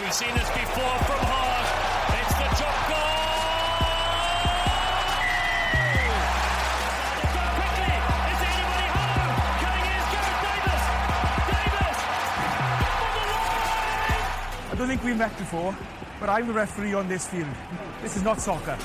We've seen this before from Hart. It's the drop goal. Go quickly. Is anybody home? Coming in Gareth Davis. Davis. On the line. I don't think we've met before, but I'm the referee on this field. This is not soccer.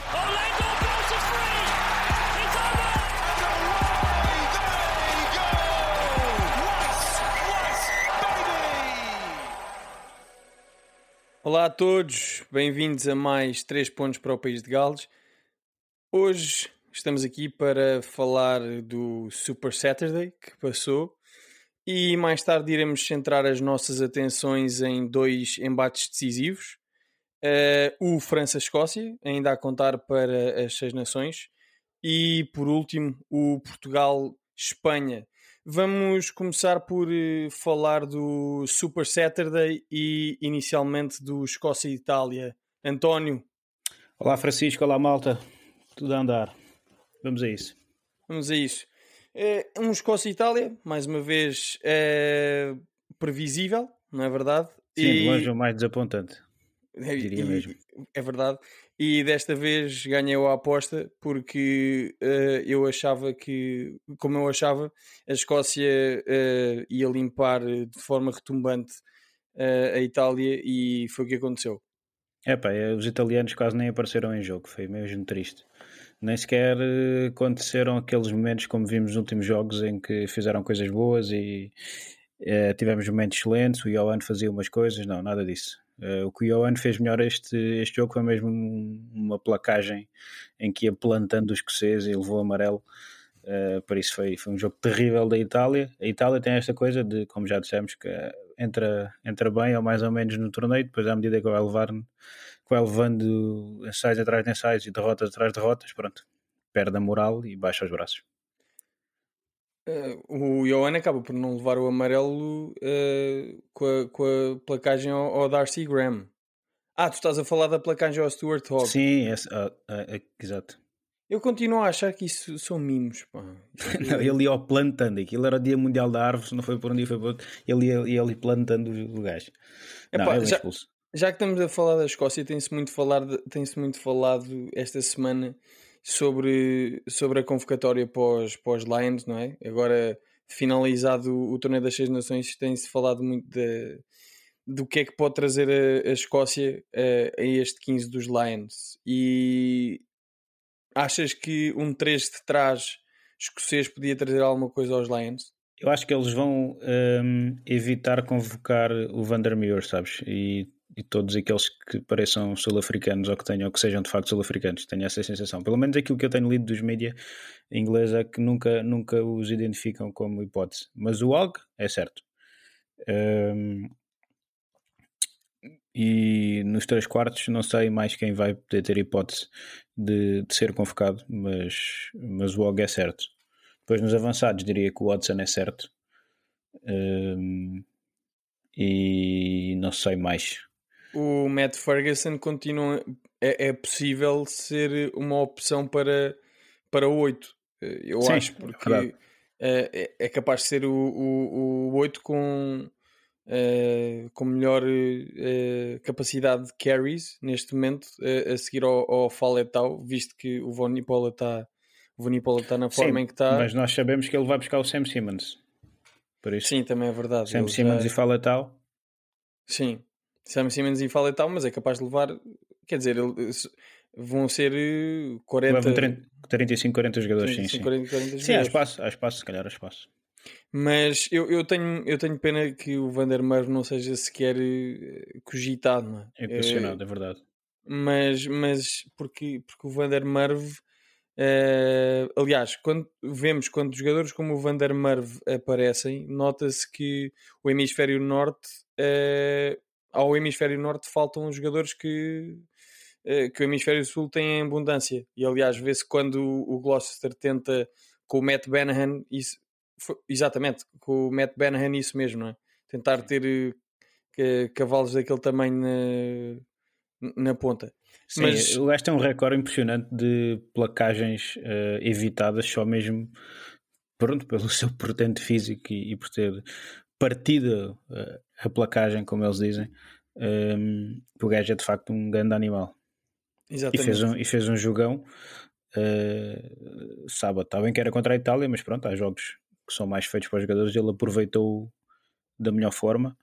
Olá a todos, bem-vindos a mais 3 pontos para o País de Gales. Hoje estamos aqui para falar do Super Saturday que passou e mais tarde iremos centrar as nossas atenções em dois embates decisivos. Eh, o França-Escócia, ainda a contar para as Seis Nações, e por último o Portugal-Espanha. Vamos começar por eh, falar do Super Saturday e inicialmente do Escócia-Itália. António, Olá Francisco, olá malta, tudo a andar. Vamos a isso. vamos a isso. É um Escócia-Itália, mais uma vez, é previsível, não é verdade? Sim, de longe o mais desapontante. Diria e- mesmo. É verdade. E desta vez ganhei a aposta porque eh, eu achava que, como eu achava, a Escócia eh, ia limpar de forma retumbante eh, a Itália e foi o que aconteceu. É pá, os italianos quase nem apareceram em jogo, foi mesmo triste. Nem sequer aconteceram aqueles momentos como vimos nos últimos jogos em que fizeram coisas boas e tivemos momentos excelentes, o Johan fazia umas coisas, não, nada disso. Eh, o que o Johan fez melhor este, este jogo foi mesmo um- uma placagem em que ia plantando os escoceses e levou amarelo. Uh, por isso foi, foi um jogo terrível da Itália. A Itália tem esta coisa de, como já dissemos, que uh, entra, entra bem ou mais ou menos no torneio, depois à medida que vai levar que vai levando ensaios atrás de ensaios e derrotas atrás de derrotas, pronto, perde a moral e baixa os braços. Eh, o Johan acaba por não levar o amarelo eh, com, a, com a placagem ao, ao Darcy Graham. Ah, tu estás a falar da placagem ao Stuart Hogg. Sim, ah, ah, ah, exato. Eu continuo a achar que isso são mimos. Pá. Não, ele ia ao plantando, aquilo era o Dia Mundial da Árvore, não foi por um dia, foi por outro, ele ia, ia ali plantando o gajo. Não, Epá, é já-. Já que estamos a falar da Escócia, tem-se muito, falar de- tem-se muito falado esta semana sobre, sobre a convocatória pós, pós Lions, não é? Agora, finalizado o, o torneio das Seis Nações, tem-se falado muito de, do que é que pode trazer a, a Escócia a, a este 15 dos Lions. E achas que um 3 de trás escocês podia trazer alguma coisa aos Lions? Eu acho que eles vão hum, evitar convocar o Vandermeer, sabes? E, e todos aqueles que pareçam sul-africanos ou que tenham, ou que sejam de facto sul-africanos, tenho essa sensação. Pelo menos aquilo que eu tenho lido dos mídias ingleses é que nunca, nunca os identificam como hipótese. Mas o Og é certo. Hum, e nos três quartos não sei mais quem vai poder ter hipótese de, de ser convocado, mas, mas o Og é certo. Depois nos avançados diria que o Watson é certo. Hum, e não sei mais. O Matt Ferguson continua é, é possível ser uma opção para para o 8 Eh, eu Sim, acho é porque eh, é, é capaz de ser o, o, o 8 com eh, com melhor eh, capacidade de carries neste momento eh, a seguir ao, ao Faletau visto que o Vonipola está o está na forma Sim, em que está Mas nós sabemos que ele vai buscar o Sam Simmons. Por isso, sim também é verdade. Sam Ele Simmons já- e fala tal. Sim, Sam Simmons e Faletau mas é capaz de levar quer dizer vão ser eh, 40 Levam 30, 35, 40 jogadores. Sim, 35, sim. 40, 40 Sim, há espaço, há espaço, se calhar há espaço. Mas eu, eu, tenho, eu tenho pena que o Vandermeer não seja sequer eh, cogitado, não é? É questionado, é verdade. mas, mas porque, porque o Van der Merwe eh, aliás, quando vemos quando jogadores como o Van der Merwe aparecem, nota-se que o hemisfério norte eh, ao hemisfério norte faltam jogadores que eh, que o hemisfério sul tem em abundância e aliás vê-se quando o Gloucester tenta com o Matt Banahan isso, foi- exatamente, com o Matt Banahan isso mesmo, não é? Tentar ter eh, ca- cavalos daquele tamanho na, na ponta. Sim, Mas- o gajo tem um recorde impressionante de placagens eh, evitadas só mesmo pronto, pelo seu portento físico e, e por ter partido eh, a placagem, como eles dizem, um, o gajo é de facto um grande animal. Exatamente. E fez um, e fez um jogão uh, sábado. Está bem que era contra a Itália, mas pronto, há jogos que são mais feitos para os jogadores. Ele aproveitou da melhor forma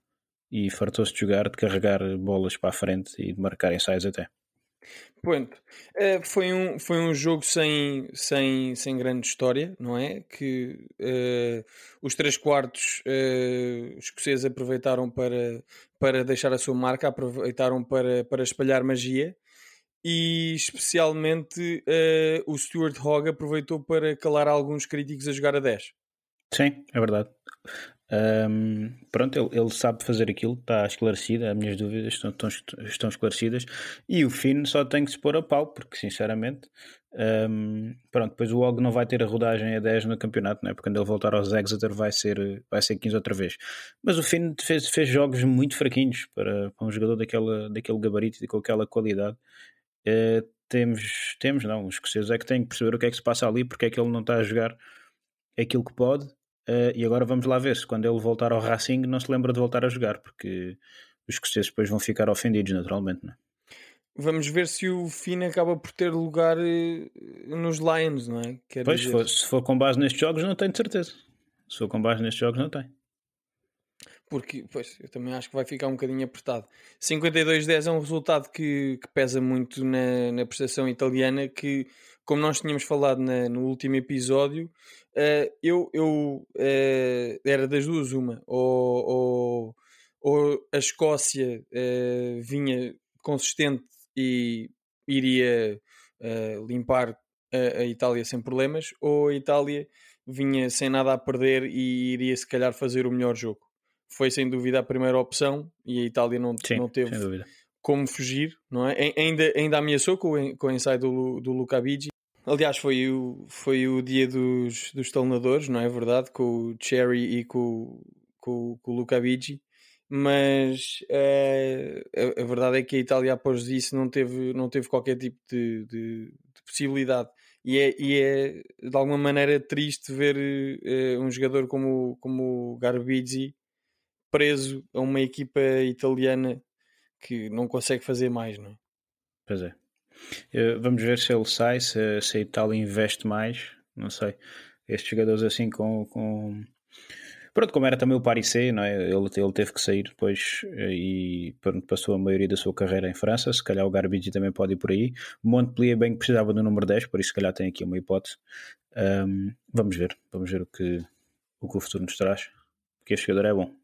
e fartou-se de jogar, de carregar bolas para a frente e de marcar ensaios até. Pronto. Uh, foi, um, foi um jogo sem, sem, sem grande história, não é? Que uh, os três quartos uh, escoceses aproveitaram para, para deixar a sua marca, aproveitaram para, para espalhar magia e especialmente o Stuart Hogg aproveitou para calar alguns críticos a jogar a 10. Sim, é verdade. Um, pronto, ele, ele, sabe fazer aquilo, está esclarecido, as minhas dúvidas estão, estão, estão, esclarecidas e o Finn só tem que se pôr a pau, porque sinceramente, um, pronto, depois o Og não vai ter a rodagem a 10 no campeonato, né? porque quando ele voltar aos Exeter vai ser, vai ser 15 outra vez. Mas o Finn fez, fez jogos muito fraquinhos para, para um jogador daquela, daquele gabarito e com aquela qualidade. Uh, temos, temos, não, os escoceses é que têm que perceber o que é que se passa ali, porque é que ele não está a jogar aquilo que pode Uh, e agora vamos lá ver se quando ele voltar ao Racing não se lembra de voltar a jogar, porque os escoceses depois vão ficar ofendidos naturalmente. Não é? Vamos ver se o Finn acaba por ter lugar eh, nos Lions, não é? Pois, se for, se for com base nestes jogos, não tenho de certeza. Se for com base nestes jogos, não tem. Porque, pois, eu também acho que vai ficar um bocadinho apertado. 52-10 é um resultado que, que pesa muito na, na prestação italiana, que, como nós tínhamos falado na, no último episódio, uh, eu, eu uh, era das duas uma. Ou, ou, ou a Escócia uh, vinha consistente e iria limpar a, a, Itália sem problemas, ou a Itália vinha sem nada a perder e iria se calhar fazer o melhor jogo. Foi sem dúvida a primeira opção e a Itália não, Sim, não teve como fugir, não é? Ainda, ainda ameaçou com, com o ensaio do, do Luca Bigi Aliás, foi o, foi o dia dos, dos talnadores, não é verdade? Com o Cherry e com, com, com o Luca Bigi. Mas é, a, a, verdade é que a Itália, após isso, não teve, não teve qualquer tipo de, de, de possibilidade. E é, e é, de alguma maneira triste ver uh, um jogador como, como o Garbizzi preso a uma equipa italiana que não consegue fazer mais, não é? Pois é. Eh, vamos ver se ele sai, se, se a Itália investe mais. Não sei. Estes jogadores assim com. com... Pronto, como era também o Paris C, não é? ele, ele teve que sair depois eh, e pronto, passou a maioria da sua carreira em França. Se calhar o Garbigi também pode ir por aí. Montpellier bem que precisava do número 10, por isso se calhar tem aqui uma hipótese. Um, vamos ver, vamos ver o que, o que o futuro nos traz. Porque este jogador é bom.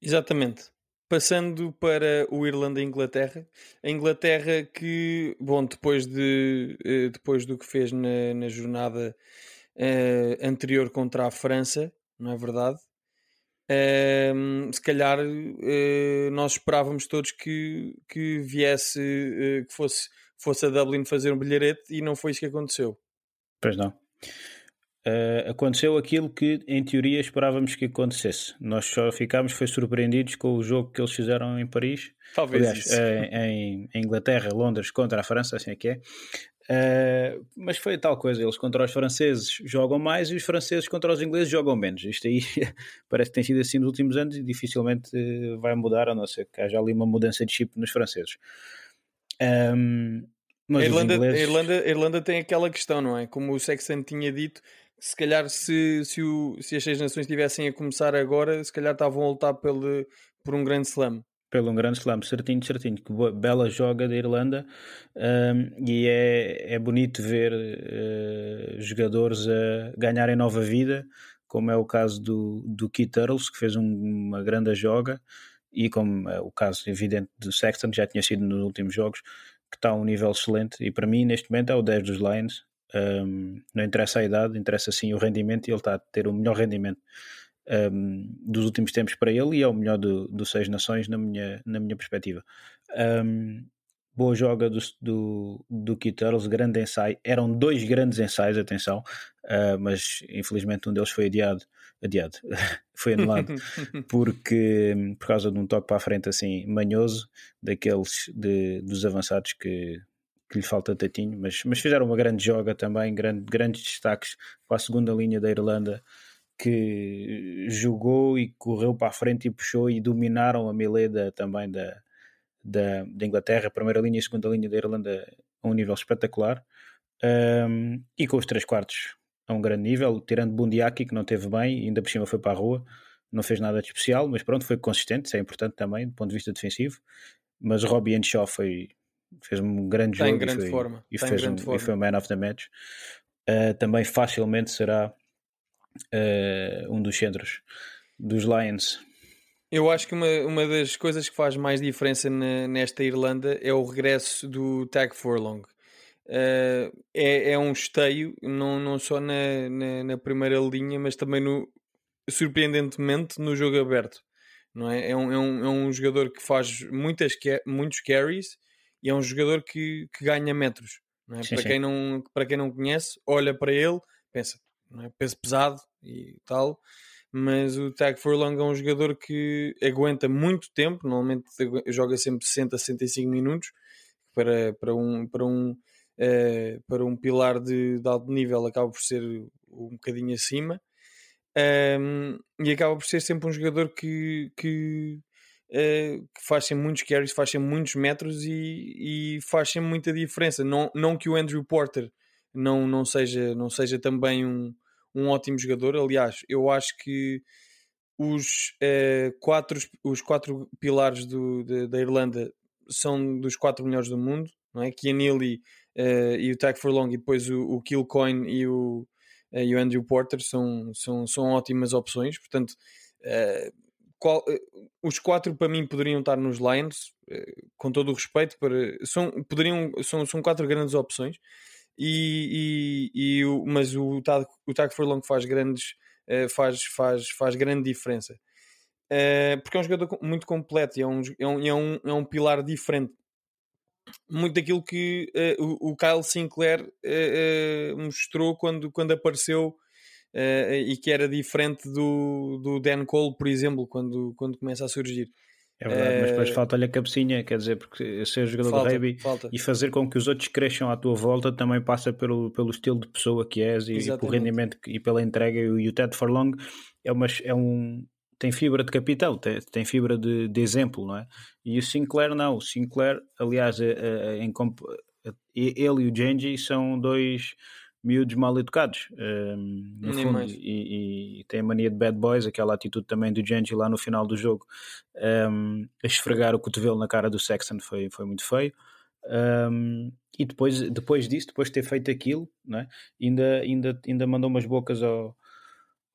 Exatamente. Passando para o Irlanda-Inglaterra, a Inglaterra que, bom, depois, de, eh, depois do que fez na, na jornada uh, anterior contra a França, não é verdade? Uh, se calhar uh, nós esperávamos todos que, que viesse, que fosse, fosse a Dublin fazer um bilharete e não foi isso que aconteceu. Pois não uh, aconteceu aquilo que em teoria esperávamos que acontecesse. Nós só ficámos foi surpreendidos com o jogo que eles fizeram em Paris. Talvez Aliás. Uh, em, em, Inglaterra, Londres contra a França, assim é que é. Uh, mas foi tal coisa, eles contra os franceses jogam mais e os franceses contra os ingleses jogam menos. Isto aí parece que tem sido assim nos últimos anos e dificilmente vai mudar, a não ser que haja ali uma mudança de chip nos franceses. Um, a Irlanda, ingleses... a, Irlanda, a Irlanda tem aquela questão, não é? Como o Sexton tinha dito, se calhar se, se, o, se as seis nações estivessem a começar agora, se calhar estavam a lutar pelo, por um grande slam. Pelo um grande slam, certinho, certinho. Que bela joga da Irlanda um, e é, é bonito ver uh, jogadores a ganharem nova vida, como é o caso do, do Keith Turtles, que fez um, uma grande joga, e como é o caso evidente do Sexton, que já tinha sido nos últimos jogos, que está a um nível excelente. E para mim, neste momento, é o 10 dos Lions um, não interessa a idade, interessa sim o rendimento e ele está a ter o melhor rendimento um, dos últimos tempos para ele e é o melhor do, do Seis Nações na minha, na minha perspectiva. Um, boa joga do, do, do Keith Turtles, grande ensaio. Eram dois grandes ensaios, atenção, uh, mas infelizmente um deles foi adiado. Adiado, foi anulado porque por causa de um toque para a frente assim manhoso daqueles de, dos avançados que que lhe falta tatinho, mas, mas fizeram uma grande joga também, grande, grandes destaques para a segunda linha da Irlanda, que jogou e correu para a frente e puxou e dominaram a Mileda também da, da, da Inglaterra, primeira linha e segunda linha da Irlanda a um nível espetacular. Um, e com os três quartos a um grande nível, tirando Bundiaki, que não teve bem, ainda por cima foi para a rua, não fez nada de especial, mas pronto, foi consistente, isso é importante também, do ponto de vista defensivo. Mas Robbie Henshaw foi, fez um grande jogo grande e, foi, forma, e, fez um, grande e forma. foi o man of the match. Uh, também facilmente será uh, um dos centros dos Lions. Eu acho que uma, uma das coisas que faz mais diferença na- nesta Irlanda é o regresso do Tag Furlong. Uh, é, é um esteio, não, não só na, na, na primeira linha, mas também no, surpreendentemente no jogo aberto. Não é? É, um, é, um, é um jogador que faz muitas, muitos carries e é um jogador que, que ganha metros. É? Sim, para, sim. Quem não, para quem não conhece, olha para ele, pensa, é? peso pesado e tal, mas o Tag Furlong é um jogador que aguenta muito tempo, normalmente joga sempre 60 a 65 minutos para, para um, para um, eh, para um pilar de, de alto nível acaba por ser um bocadinho acima Um, e acaba por ser sempre um jogador que, que, eh, que faz sempre muitos carries, faz sempre muitos metros e, e muita diferença. Não, não que o Andrew Porter não, não, seja, não seja também um, um ótimo jogador, aliás, eu acho que os, eh, quatro, os quatro pilares do, da- da Irlanda são dos quatro melhores do mundo, não é? Kian Neely eh, e o Tag Furlong e depois o, o Kilcoin e o, eh, e o Andrew Porter são, são, são ótimas opções, portanto eh, qual- eh, os quatro para mim poderiam estar nos Lions eh, com todo o respeito para, são, poderiam, são, são quatro grandes opções. E, e, e o, mas o o Tag Furlong faz grandes eh, faz, faz, faz grande diferença. Porque é um jogador muito completo e é um, é um, é um, é um pilar diferente. Muito daquilo que o, o Kyle Sinclair mostrou quando, quando apareceu eh, e que era diferente do, do Dan Cole, por exemplo, quando, quando começa a surgir. É verdade, mas depois Eh, falta-lhe a cabecinha, quer dizer, porque ser jogador Falta, de rugby falta. e fazer com que os outros cresçam à tua volta também passa pelo, pelo estilo de pessoa que és e, pelo rendimento e pela entrega. E o, Ted Forlong é, uma, é um. Tem fibra de capitão, tem, tem fibra de, de exemplo, não é? E o Sinclair não. O Sinclair, aliás, é- é- é ele e o Genji são dois miúdos mal educados, hum, no Nem fundo, mais. e, e tem a mania de bad boys, aquela atitude também do Genji lá no final do jogo, hum, a esfregar o cotovelo na cara do Sexton foi, foi muito feio. Um, e depois, depois disso, depois de ter feito aquilo, né, ainda, ainda, ainda mandou umas bocas ao,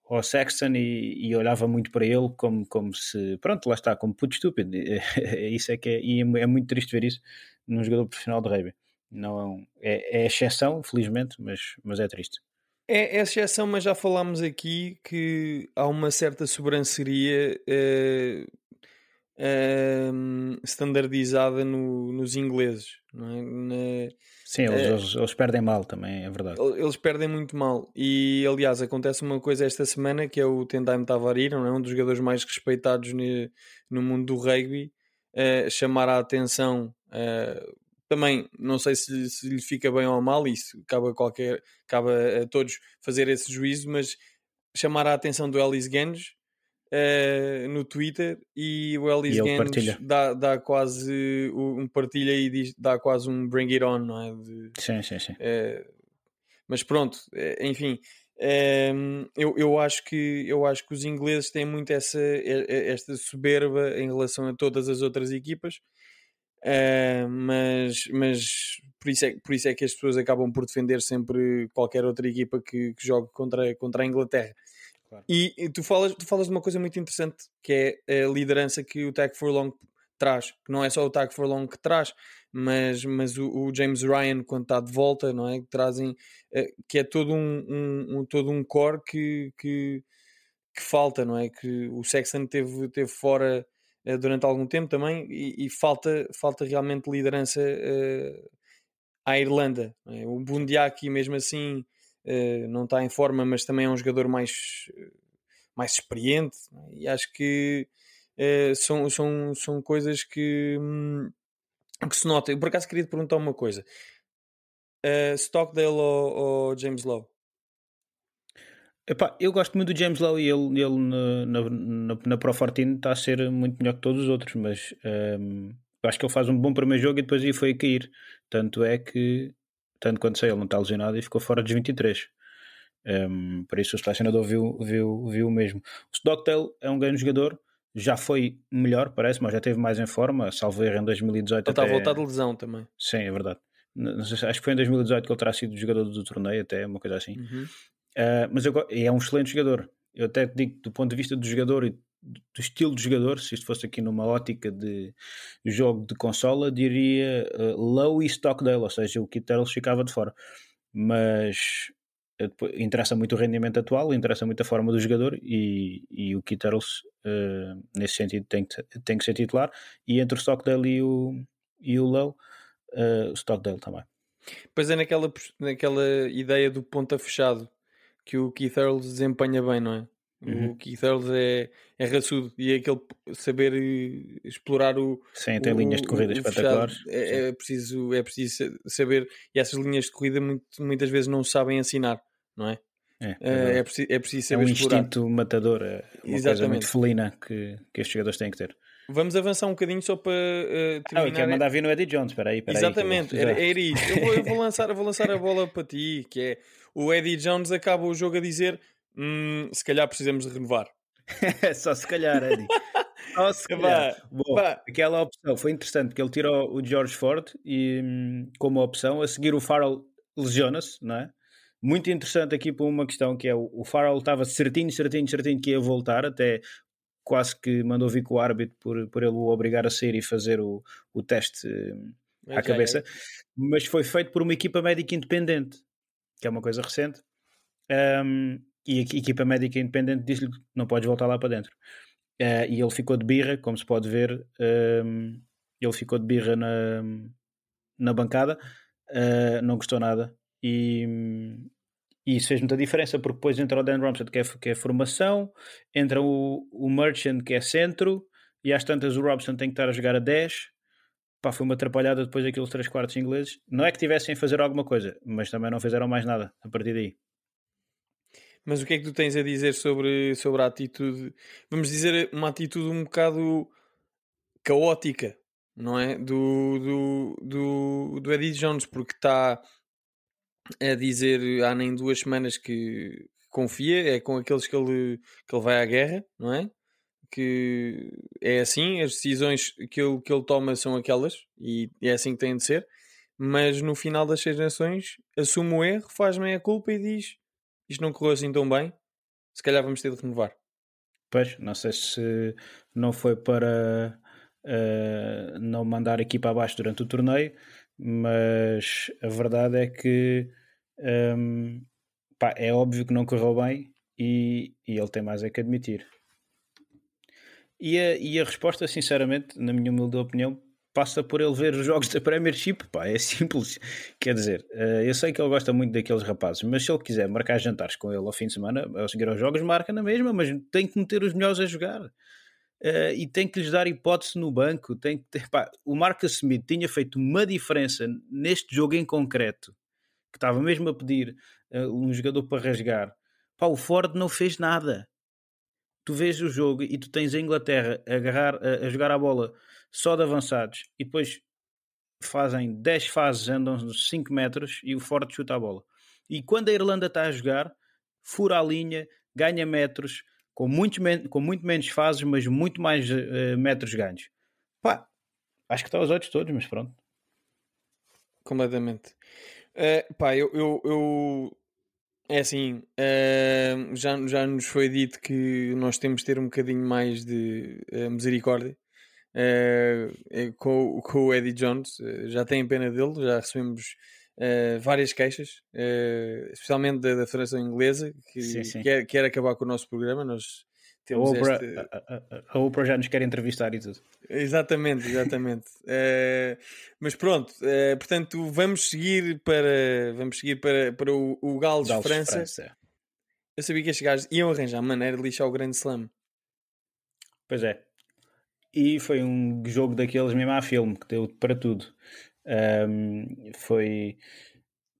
ao Sexton e, e olhava muito para ele como, como se, pronto, lá está, como puto estúpido. isso é que é, e é muito triste ver isso num jogador profissional de rugby. Não é, é, exceção, felizmente, mas, mas é triste. É, é exceção, mas já falámos aqui que há uma certa sobranceria eh, ehm, standardizada no- nos ingleses. Não é? Na- Sim, eles, É. eles, eles perdem mal também, é verdade. El- Eles perdem muito mal. E aliás, acontece uma coisa esta semana que é o Tendai Tavarira, não é? um dos jogadores mais respeitados ne- no mundo do rugby, eh, chamar a atenção. eh, também não sei se, se lhe fica bem ou mal, isso cabe a, qualquer, cabe a todos fazer esse juízo, mas chamar a atenção do Ellis Ganges eh, no Twitter e o Ellis E Ganges partilha. dá, dá quase um partilha e diz, dá quase um bring it on, não é? De- Sim, sim, sim. eh, mas pronto, eh, enfim, ehm, eu, eu, acho que, eu acho que os ingleses têm muito essa, esta soberba em relação a todas as outras equipas, eh, mas, mas por, isso é, por isso é que as pessoas acabam por defender sempre qualquer outra equipa que, que jogue contra, contra a Inglaterra. Claro. E, e tu, falas, tu falas de uma coisa muito interessante que é a liderança que o Tag Furlong traz, que não é só o Tag Furlong que traz, mas, mas o, o James Ryan quando está de volta, não é? Que trazem eh, que é todo um, um- um- todo um core que, que, que falta, não é? Que o Sexton teve, teve fora eh, durante algum tempo também e, e falta, falta realmente liderança eh, à Irlanda. não é? O Bundiaki mesmo assim eh, não está em forma, mas também é um jogador mais, mais experiente é? e acho que são, são, são coisas que, hum, que se nota. Eu por acaso queria te perguntar uma coisa. Stockdale ou, ou James Lowe? Epá, eu gosto muito do James Lowe e ele, ele na, na, na, Pro 14 está a ser muito melhor que todos os outros, mas ehm, acho que ele faz um bom primeiro jogo e depois aí foi a cair. Tanto é que, tanto quanto sei, ele não está lesionado e ficou fora dos 23. Um, por isso o selecionador viu, viu, viu mesmo. O Stockdale é um grande jogador, já foi melhor, parece, mas já esteve mais em forma, salvo erro em 2018. Ele está até... voltar de lesão também. Sim, é verdade. Sei, acho que foi em 2018 que ele terá sido jogador do torneio, até uma coisa assim. Uhum. Uh, mas eu, é um excelente jogador. Eu até digo, do ponto de vista do jogador e do estilo de jogador, se isto fosse aqui numa ótica de jogo de consola, diria uh, low e Stockdale, ou seja, o Kit ficava de fora. Mas uh, interessa muito o rendimento atual, interessa muito a forma do jogador e, e o Kit uh, nesse sentido tem que, tem que ser titular. E entre o Stockdale e o, e o Low, o Stockdale também. Pois é, naquela, naquela ideia do ponta fechado que o Keith Earls desempenha bem, não é? Uhum. O Keith Earls é, é raçudo e é aquele saber eh, explorar o. Sim, tem o, linhas de corrida espetaculares. É, é, preciso, é preciso saber, e essas linhas de corrida muito, muitas vezes não sabem ensinar, não é? É, é, é, preciso, é preciso saber é um explorar. instinto matador, é uma Exatamente. coisa muito felina que, que estes jogadores têm que ter. Vamos avançar um bocadinho só para uh, terminar. Ah, quer mandar vir no Eddie Jones, espera aí. Espera Exatamente, aí, era, era isso. Eu vou, eu vou, lançar, eu vou lançar a bola para ti, que é o Eddie Jones acaba o jogo a dizer hum, se calhar precisamos de renovar. Só se calhar, Eddie. Só se calhar. Bah, Bom, bah. aquela opção foi interessante, porque ele tirou o George Ford e, hum, como opção, a seguir o Farrell lesiona-se, não é? Muito interessante aqui para uma questão que é o Farrell estava certinho, certinho, certinho que ia voltar, até quase que mandou vir com o árbitro por, por ele o obrigar a sair e fazer o, o teste hum, à cabeça, mas foi feito por uma equipa médica independente, que é uma coisa recente. Um, e a equipa médica independente disse-lhe que não podes voltar lá para dentro. Uh, e ele ficou de birra, como se pode ver, um, ele ficou de birra na, na bancada, uh, não gostou nada. E, e isso fez muita diferença, porque depois entra o Dan Romsett, que é, que é formação, entra o, o Merchant, que é centro, e às tantas o Robson tem que estar a jogar a 10. Pá, foi uma atrapalhada depois daqueles 3 quartos ingleses. Não é que tivessem a fazer alguma coisa, mas também não fizeram mais nada a partir daí. Mas o que é que tu tens a dizer sobre, sobre a atitude? Vamos dizer uma atitude um bocado caótica, não é? Do, do, do, do Eddie Jones, porque está a dizer há nem duas semanas que confia, é com aqueles que ele, que ele vai à guerra, não é? Que é assim, as decisões que ele, que ele toma são aquelas e é assim que têm de ser. Mas no final das seis nações assume o erro, faz meia culpa e diz isto não correu assim tão bem, se calhar vamos ter de renovar. Pois, não sei se não foi para uh, não mandar a equipa abaixo durante o torneio, mas a verdade é que um, pá, é óbvio que não correu bem e, e ele tem mais é que admitir. E a, e a resposta, sinceramente, na minha humilde opinião, passa por ele ver os jogos da Premiership, pá, é simples. Quer dizer, uh, eu sei que ele gosta muito daqueles rapazes, mas se ele quiser marcar jantares com ele ao fim de semana, a seguir aos jogos, marca na mesma, mas tem que meter os melhores a jogar. Uh, e tem que lhes dar hipótese no banco. Tem pá, o Marcus Smith tinha feito uma diferença neste jogo em concreto, que estava mesmo a pedir uh, um jogador para rasgar. Pá, o Ford não fez nada. Tu vês o jogo e tu tens a Inglaterra a, agarrar, a, a jogar a bola só de avançados e depois fazem 10 fases, andam uns 5 metros e o Ford chuta a bola. E quando a Irlanda está a jogar, fura a linha, ganha metros, com, muito com muito menos fases, mas muito mais uh, metros ganhos. Pá, acho que está aos olhos todos, mas pronto. Completamente. Uh, pá, eu, eu, eu, É assim, uh, já, já nos foi dito que nós temos de ter um bocadinho mais de misericórdia uh, com, com o Eddie Jones. Uh, já tem pena dele, já recebemos uh, várias queixas, especialmente da, da Federação Inglesa, que sim, sim. Quer, quer acabar com o nosso programa. Nós temos a, Oprah, este... a, a, a Oprah já nos quer entrevistar e tudo. Exatamente, exatamente. mas pronto, portanto, vamos seguir para, vamos seguir para, para o, o Gales, Gales França. França. Eu sabia que estes gajos iam arranjar maneira de lixar o Grande Slam. Pois é, e foi um jogo daqueles mesmo a filme, que deu para tudo. Um, foi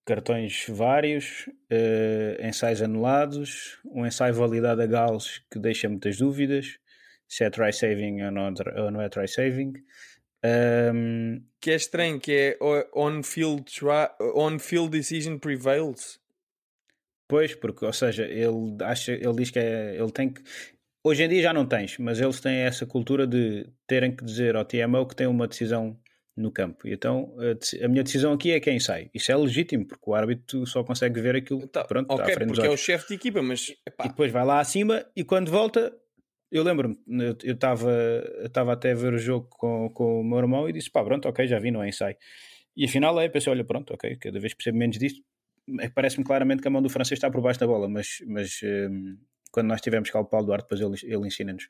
cartões vários, uh, ensaios anulados, um ensaio validado a Gales que deixa muitas dúvidas, se é try saving ou não, ou não é try saving. Ahm, Que é estranho, que é on-field tra- on-field decision prevails. Pois, porque, ou seja, ele acha, ele diz que é, ele tem que. Hoje em dia já não tens, mas eles têm essa cultura de terem que dizer ao TMO que tem uma decisão no campo. E então a, minha decisão aqui é quem sai. Isso é legítimo, porque o árbitro só consegue ver aquilo Tá, pronto, está à ok, frente porque é o chefe de equipa, mas epá, E depois vai lá acima e quando volta, eu lembro-me, eu estava até a ver o jogo com, com o meu irmão e disse: pá, pronto, ok, já vi, não é ensaio. E afinal é, pensei: olha, pronto, ok, cada vez percebo menos disto. É Parece-me claramente que a mão do francês está por baixo da bola, mas, mas hum, quando nós tivemos cá o Paulo Duarte, depois ele, ele ensina-nos.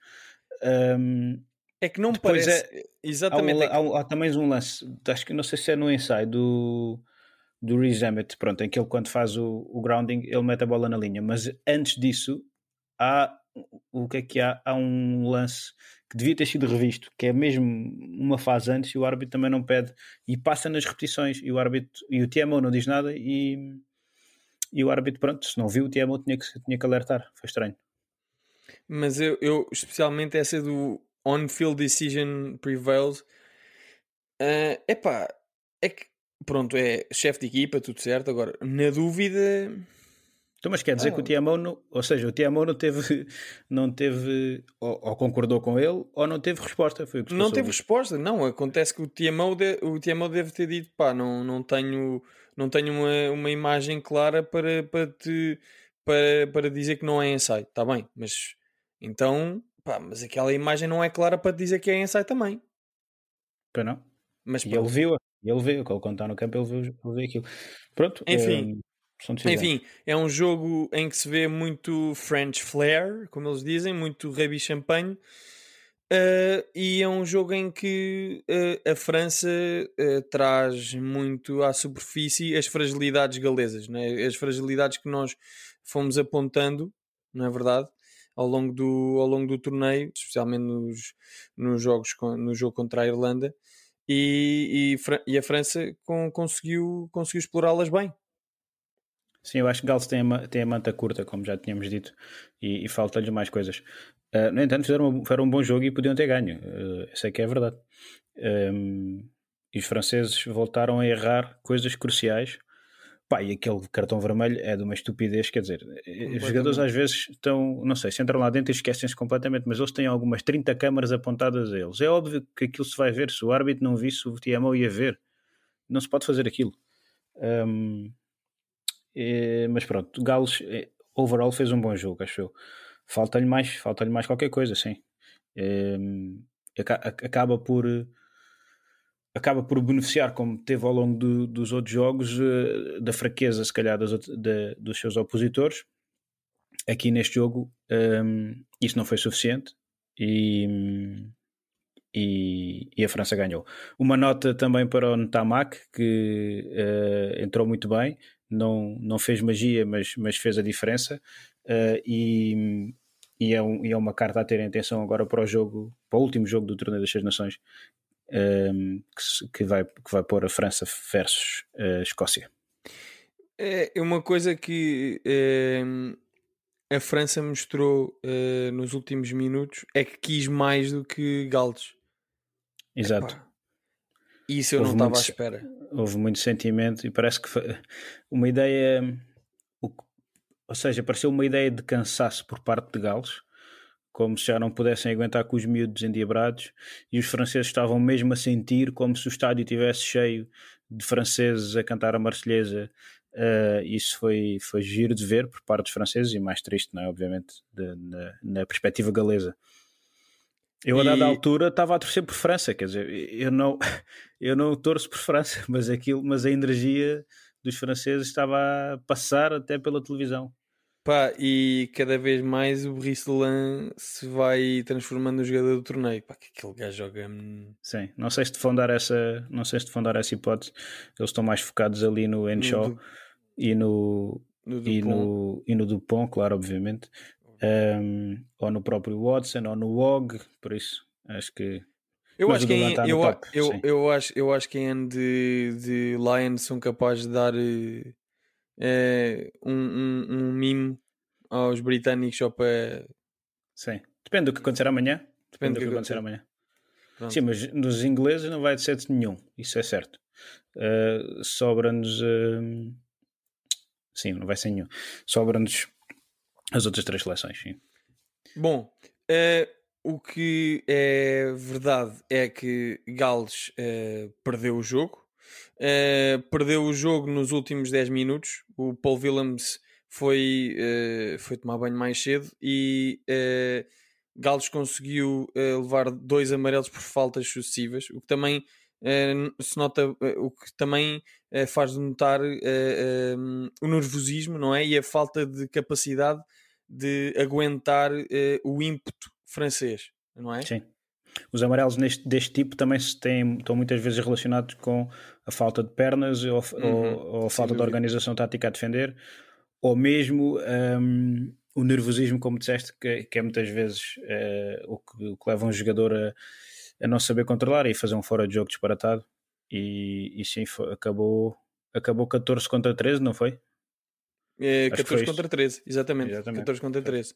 Hum, é que não me Depois parece. Há, um- Exatamente. é que- há um- há também um lance, acho que não sei se é no ensaio do, do Reece Emmett, pronto, em que ele quando faz o, o grounding, ele mete a bola na linha, mas antes disso há o que é que há? Há um lance que devia ter sido revisto, que é mesmo uma fase antes e o árbitro também não pede e passa nas repetições e o árbitro e o TMO não diz nada e, e o árbitro, pronto, se não viu o TMO tinha que, tinha que alertar, foi estranho. Mas eu, eu, especialmente essa do on-field decision prevails, é epá, é que pronto, é chefe de equipa, tudo certo. Agora, na dúvida, Então, mas quer dizer Ah. que o Tiamão, não, ou seja, o Tiamão não teve, não teve ou, ou concordou com ele ou não teve resposta. Foi o que não teve resposta. Não, acontece que o TMO, de, o TMO deve ter dito: pá, não, não tenho, não tenho uma, uma imagem clara para, para, te, para, para dizer que não é ensaio. Está bem, mas então, pá, mas aquela imagem não é clara para dizer que é ensaio também. Pois não? Mas E ele viu, ele viu, quando está no campo, ele viu, ele viu aquilo. Pronto, Enfim. decisões. Enfim, é um jogo em que se vê muito French flair, como eles dizem, muito rugby champanhe. Uh, e é um jogo em que uh, a França uh, traz muito à superfície as fragilidades galesas, né? as fragilidades que nós fomos apontando, não é verdade? Ao longo do, ao longo do torneio, especialmente nos, nos jogos no jogo contra a Irlanda, e, e, e a França con- conseguiu, conseguiu explorá-las bem. Sim, eu acho que Gales tem a, tem a manta curta, como já tínhamos dito, e, e falta-lhe mais coisas. Uh, no entanto, fizeram, fizeram um bom jogo e podiam ter ganho. Uh, essa é que é verdade. Um, e os franceses voltaram a errar coisas cruciais. Pá, e aquele cartão vermelho é de uma estupidez, quer dizer, os jogadores às vezes estão, não sei, se entram lá dentro e esquecem-se completamente, mas eles têm algumas 30 câmaras apontadas a eles. É óbvio que aquilo se vai ver, se o árbitro não visse, o TMO ia ver. Não se pode fazer aquilo. Um, eh, mas pronto, Gales eh, overall fez um bom jogo, acho eu. Falta-lhe mais, falta-lhe mais qualquer coisa, sim. Eh, ac- acaba por eh, acaba por beneficiar, como teve ao longo do- dos outros jogos, eh, da fraqueza, se calhar, da- dos seus opositores. Aqui neste jogo, ehm, isso não foi suficiente e, e, e a França ganhou. Uma nota também para o Ntamak, que eh, entrou muito bem, não, não fez magia, mas, mas fez a diferença. eh, e, e, é um- e é uma carta a ter em atenção agora para o jogo, para o último jogo do Torneio das Seis Nações, ehm, que, que vai, que vai pôr a França versus a Escócia. É uma coisa que ehm, a França mostrou eh, nos últimos minutos é que quis mais do que Gales. Exato. Pá, Isso eu Houve não estava à espera. houve muito sentimento e parece que foi uma ideia, ou seja, pareceu uma ideia de cansaço por parte de Gales, como se já não pudessem aguentar com os miúdos endiabrados e os franceses estavam mesmo a sentir como se o estádio estivesse cheio de franceses a cantar a marselhesa. Uh, isso foi, foi giro de ver por parte dos franceses e mais triste, não é? Obviamente, de- na, na perspectiva galesa. Eu, a dada E- altura, estava a torcer por França, quer dizer, eu não, eu não torço por França, mas, aquilo, mas a energia dos franceses estava a passar até pela televisão. Pá, e cada vez mais o Risselan se vai transformando no jogador do torneio. Pá, que aquele gajo joga. Sim, não sei se te vão dar essa, não sei se te vão dar essa hipótese. Eles estão mais focados ali no Henshaw Du- e no no e no e no Dupont, claro, obviamente. Um, ou no próprio Watson ou no Wog, por isso acho que Eu Mas acho que em, eu, top, eu, sim. eu acho, eu acho que em ano de, de Lions são capazes de dar eh, eh, um, um, um mimo aos britânicos só para sim. Depende do que acontecer amanhã. Depende, Depende do que que acontecer amanhã. Pronto. Sim, mas nos ingleses não vai de 7 nenhum, isso é certo. Uh, Sobra-nos. Uh, sim, não vai ser nenhum. Sobra-nos as outras três seleções, sim. Bom, eh, o que é verdade é que Gales perdeu o jogo. Eh, perdeu o jogo nos últimos 10 minutos. O Paul Willems foi, eh, foi tomar banho mais cedo e eh, Gales conseguiu levar dois amarelos por faltas sucessivas, o que também se nota, o que também faz notar o nervosismo, não é? E a falta de capacidade de aguentar o ímpeto francês, não é? Sim. Os amarelos neste, deste tipo também se têm, estão muitas vezes relacionados com a falta de pernas ou, Uhum, ou- ou a falta de dúvida. organização tática a defender, ou mesmo hum, o nervosismo, como disseste, que, que é muitas vezes eh, o, que, o que leva um jogador a, a não saber controlar e fazer um fora de jogo disparatado. E, e sim, foi- acabou, acabou 14 contra 13, não foi? Que 14 foi contra 13, exatamente. Exatamente. 14 contra 13.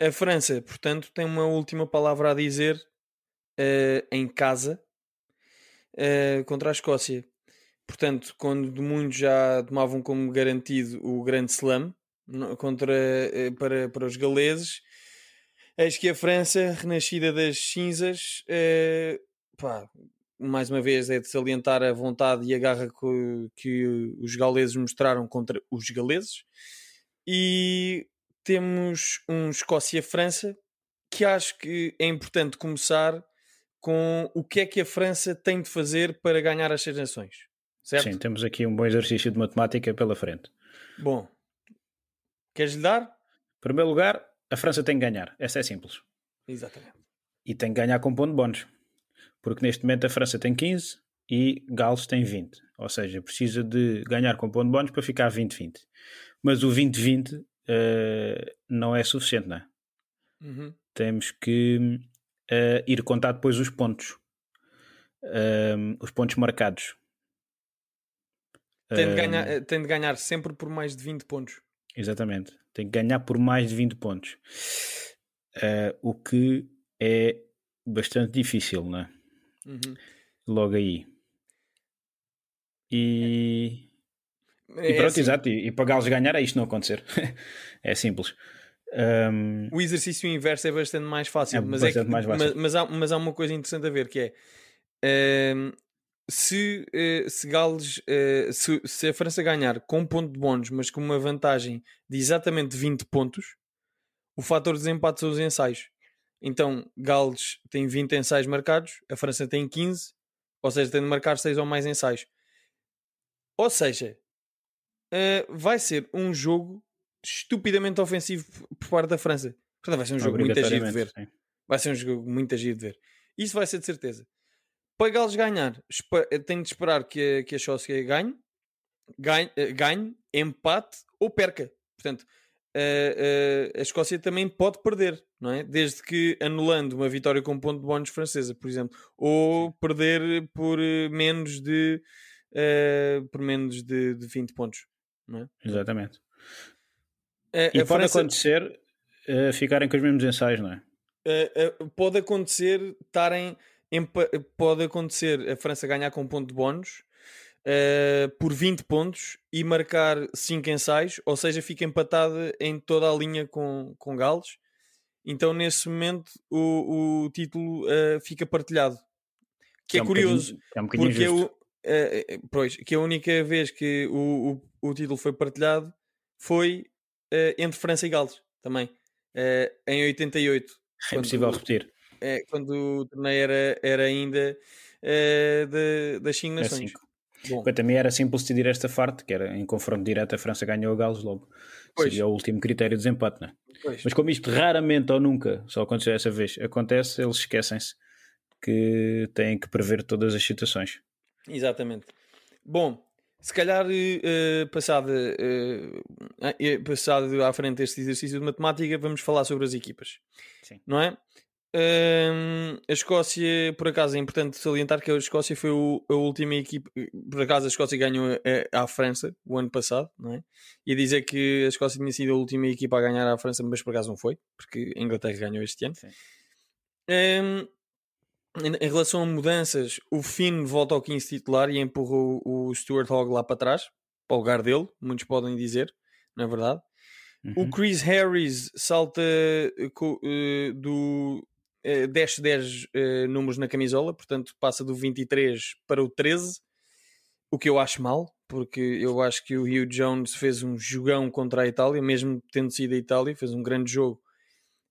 A França, portanto, tem uma última palavra a dizer eh, em casa eh, contra a Escócia. Portanto, quando muitos já tomavam como garantido o grande slam contra, eh, para, para os galeses, eis que a França, renascida das cinzas, pá, mais uma vez é de salientar a vontade e a garra que, que os galeses mostraram contra os galeses. E temos um Escócia-França que acho que é importante começar com o que é que a França tem de fazer para ganhar as seis nações. Certo? Sim, temos aqui um bom exercício de matemática pela frente. Bom, queres-lhe dar? Em primeiro lugar, a França tem que ganhar. Essa é simples. Exatamente. E tem que ganhar com ponto de bónus. Porque neste momento a França tem 15 e Gales tem 20. Ou seja, precisa de ganhar com ponto de bónus para ficar 20-20. Mas o 20-20 eh, não é suficiente, não é? Uhum. Temos que eh, ir contar depois os pontos. Ehm, os pontos marcados. Tem, de ganhar, eh, tem de ganhar sempre por mais de 20 pontos. Exatamente. Tem que ganhar por mais de 20 pontos. Eh, o que é bastante difícil, não é? Uhum. Logo aí. E, É e pronto, assim, exato. E, e para Gales ganhar é isto não acontecer. é simples. Ahm, O exercício inverso é bastante mais fácil, É mas, bastante é que- mais fácil. Mas, mas há, mas há uma coisa interessante a ver que é ehm, se, eh, se Gales eh, se, se a França ganhar com um ponto de bónus, mas com uma vantagem de exatamente 20 pontos, o fator de desempate são os ensaios. Então, Gales tem 20 ensaios marcados, a França tem 15, ou seja, tem de marcar 6 ou mais ensaios. Ou seja, eh, vai ser um jogo estupidamente ofensivo por parte da França. Portanto, vai ser um jogo muito agir de ver. sim. Vai ser um jogo muito agir de ver. Isso vai ser de certeza. Para Gales ganhar, espa- tem de esperar que a, que a Escócia ganhe, ganhe, eh, ganhe, empate ou perca. Portanto, eh, eh, a Escócia também pode perder, não é? Desde que anulando uma vitória com ponto de bónus francesa, por exemplo, ou perder por eh, menos de eh, por menos de, de 20 pontos. Não é? Exatamente. A- E a pode França- acontecer eh, ficarem com os mesmos ensaios, não é? Uh, uh, pode acontecer estarem pode acontecer a França ganhar com um ponto de bónus uh, por 20 pontos e marcar 5 ensaios, ou seja, fica empatada em toda a linha com, com Gales. Então, nesse momento, o, o título uh, fica partilhado. Que é, um curioso, É um porque é uh, uh, pois, que a única vez que o, o, o título foi partilhado foi uh, entre França e Gales também, uh, em 88. É impossível repetir. é, quando o torneio era, era ainda eh, de- das 5 É nações. Bom, também era simples decidir esta parte, que era em confronto direto a França ganhou a Gales logo. Pois. Seria o último critério de desempate, não é? pois. Mas como isto raramente ou nunca só aconteceu essa vez, acontece, eles esquecem-se que têm que prever todas as situações. Exatamente. Bom, se calhar eh, passado, eh, passado à frente este exercício de matemática, vamos falar sobre as equipas. Sim. Não é? Hum, a Escócia, por acaso, é importante salientar que a Escócia foi o- a última equipa. Por acaso, a Escócia ganhou a, à França o ano passado, não é? E dizer que a Escócia tinha sido a última equipa a ganhar à França, mas por acaso não foi, porque a Inglaterra ganhou este ano. Sim. Hum, em, relação a mudanças, o Finn volta ao 15 titular e empurrou o Stuart Hogg lá para trás, para o lugar dele, muitos podem dizer, não é verdade? O Uhum. Chris Harris salta eh, eh, do eh, 10 10 eh, números na camisola, portanto passa do 23 para o 13, o que eu acho mal, porque eu acho que o Hugh Jones fez um jogão contra a Itália, mesmo tendo sido a Itália, fez um grande jogo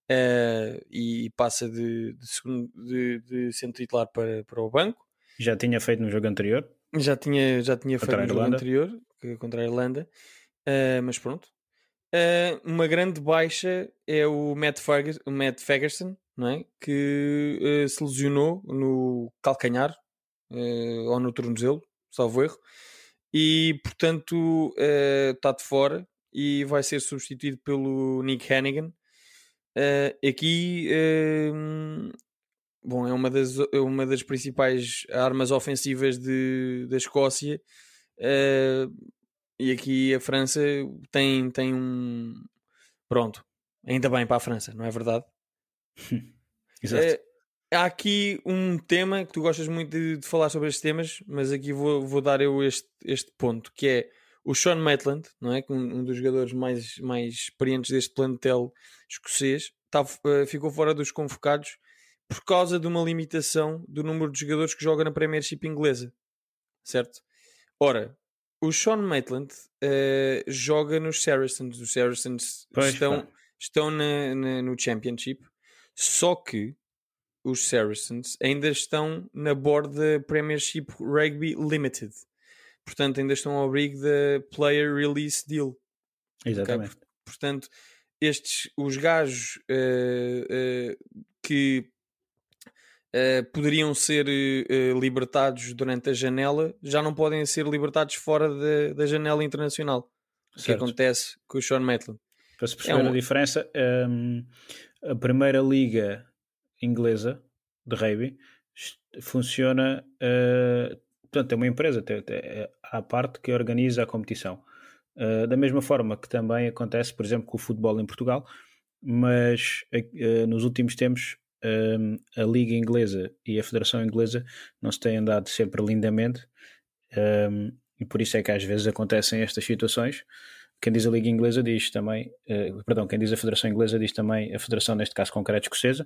eh, e passa de, de, segundo, de, de centro titular para, para o banco. Já tinha feito no jogo anterior. Já tinha, já tinha Contra feito no jogo anterior, contra a Irlanda, Ah, mas pronto. Ah, uma grande baixa é o Matt, Fergus- o Matt Ferguson, não é? que ah, se lesionou no calcanhar ou no tornozelo, salvo erro, e portanto está de fora e vai ser substituído pelo Nick Hannigan. Ah, aqui ah, Bom, é uma das, é uma das principais armas ofensivas de, da Escócia. eh, e aqui a França tem, tem um. Pronto, ainda bem para a França, não é verdade? Exato. Eh, há aqui um tema que tu gostas muito de, de falar sobre estes temas, mas aqui vou, vou dar eu este, este ponto, que é o Sean Maitland, não é? Um, um dos jogadores mais, mais experientes deste plantel escocês, tá, eh, ficou fora dos convocados por causa de uma limitação do número de jogadores que joga na Premiership inglesa, certo? Ora, o Sean Maitland eh, joga nos Saracens, os Saracens Pois, estão, pá. estão na- na- no Championship, só que os Saracens ainda estão na board da Premiership Rugby Limited. Portanto, ainda estão ao abrigo da Player Release Deal. Exatamente. Portanto, estes, os gajos eh, eh, que eh, poderiam ser eh, libertados durante a janela já não podem ser libertados fora da, da janela internacional. O que acontece com o Sean Maitland. Para se perceber um- a diferença, hum, a primeira liga inglesa de rugby funciona. Uh, portanto, é uma empresa tem- tem- é à parte que organiza a competição. Uh, da mesma forma que também acontece, por exemplo, com o futebol em Portugal, mas uh, nos últimos tempos a Liga Inglesa e a Federação Inglesa não se têm andado sempre lindamente. e por isso é que às vezes acontecem estas situações quem diz a Liga Inglesa diz também, eh, perdão, quem diz a Federação Inglesa diz também a Federação, neste caso concreto, escocesa.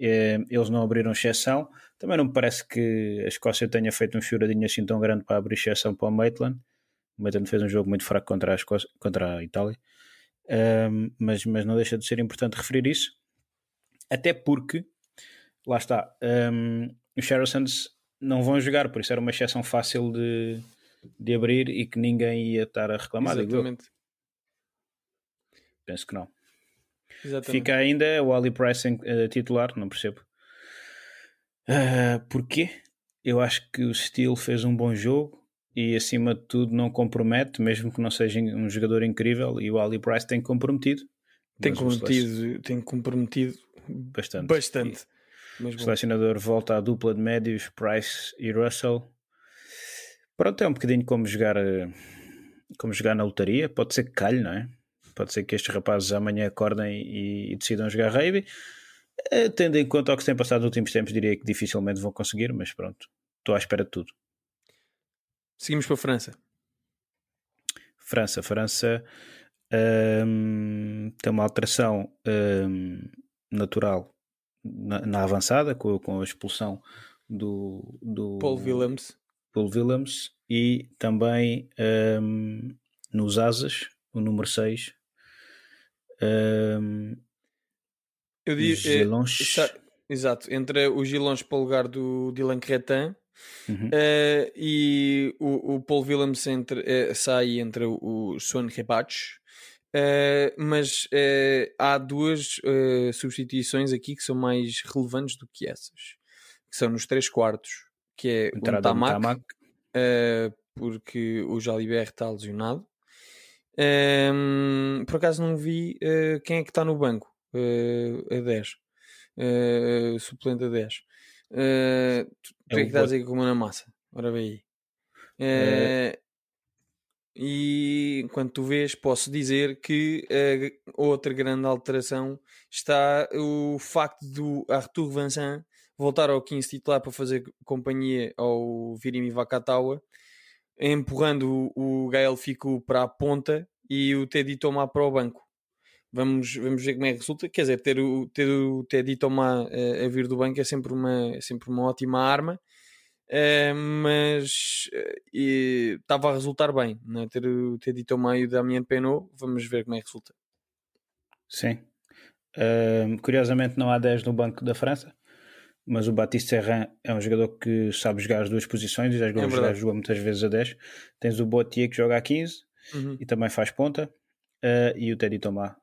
Eh, eles não abriram exceção. Também não me parece que a Escócia tenha feito um choradinho assim tão grande para abrir exceção para o Maitland. O Maitland fez um jogo muito fraco contra a, Escócia, contra a Itália. Ahm, mas, mas não deixa de ser importante referir isso. Até porque, lá está, ahm, os Saracens não vão jogar, por isso era uma exceção fácil de, de abrir e que ninguém ia estar a reclamar. Exatamente. Penso que não. Exatamente. Fica ainda o Ali Price em, eh, titular, não percebo. Ah, porquê? Eu acho que o Steel fez um bom jogo e acima de tudo não compromete, mesmo que não seja um jogador incrível, e o Ali Price tem comprometido. Tem comprometido, tem comprometido bastante. bastante. O selecionador volta à dupla de médios, Price e Russell. Pronto, é um bocadinho como jogar, eh, como jogar na lotaria. Pode ser que calhe, não é? Pode ser que estes rapazes amanhã acordem e, e decidam jogar rugby. Eh, Tendo em conta o que se tem passado nos últimos tempos, diria que dificilmente vão conseguir, mas pronto, estou à espera de tudo. seguimos para a França. França, França hum, tem uma alteração hum, natural na, na avançada, com, com a expulsão do, do Paul Willems. Paul Willems e também hum, nos asas, o número 6. Hum, Eu digo, Gelons. Está- exato, entre o Gilons para o lugar do Dylan Cretin Uhum. eh, e o, o Paul Willems entre, eh, sai entre o, o Swan Rebach. Eh, mas eh, há duas eh, substituições aqui que são mais relevantes do que essas, que são nos três quartos, que é o Tamac, Tamac. eh, porque o Jalibert está lesionado. Ehm, por acaso não vi eh, quem é que está no banco eh, a 10, eh, suplente a 10. Eh, tu, tu É é que estás aí como na massa? Ora bem aí. Eh, E enquanto tu vês, posso dizer que outra grande alteração está o facto do Arthur Vincent voltar ao 15 titular para fazer companhia ao Virimi Vakatawa, empurrando o, o Gael Fico para a ponta e o Teddy Tomar para o banco. Vamos, vamos ver como é que resulta. Quer dizer, ter o, ter o Teddy Tomar a, a vir do banco é sempre uma, é sempre uma ótima arma. Uh, mas uh, estava a resultar bem, né? ter o Teddy Tomar e o Damien Penaud. Vamos ver como é que resulta. Sim. Uh, curiosamente, não há 10 no banco da França, mas o Batiste Serran é um jogador que sabe jogar as duas posições e já jogou, é já jogou muitas vezes a 10. Tens o Botier que joga a 15 uhum. e também faz ponta, e o Teddy Tomar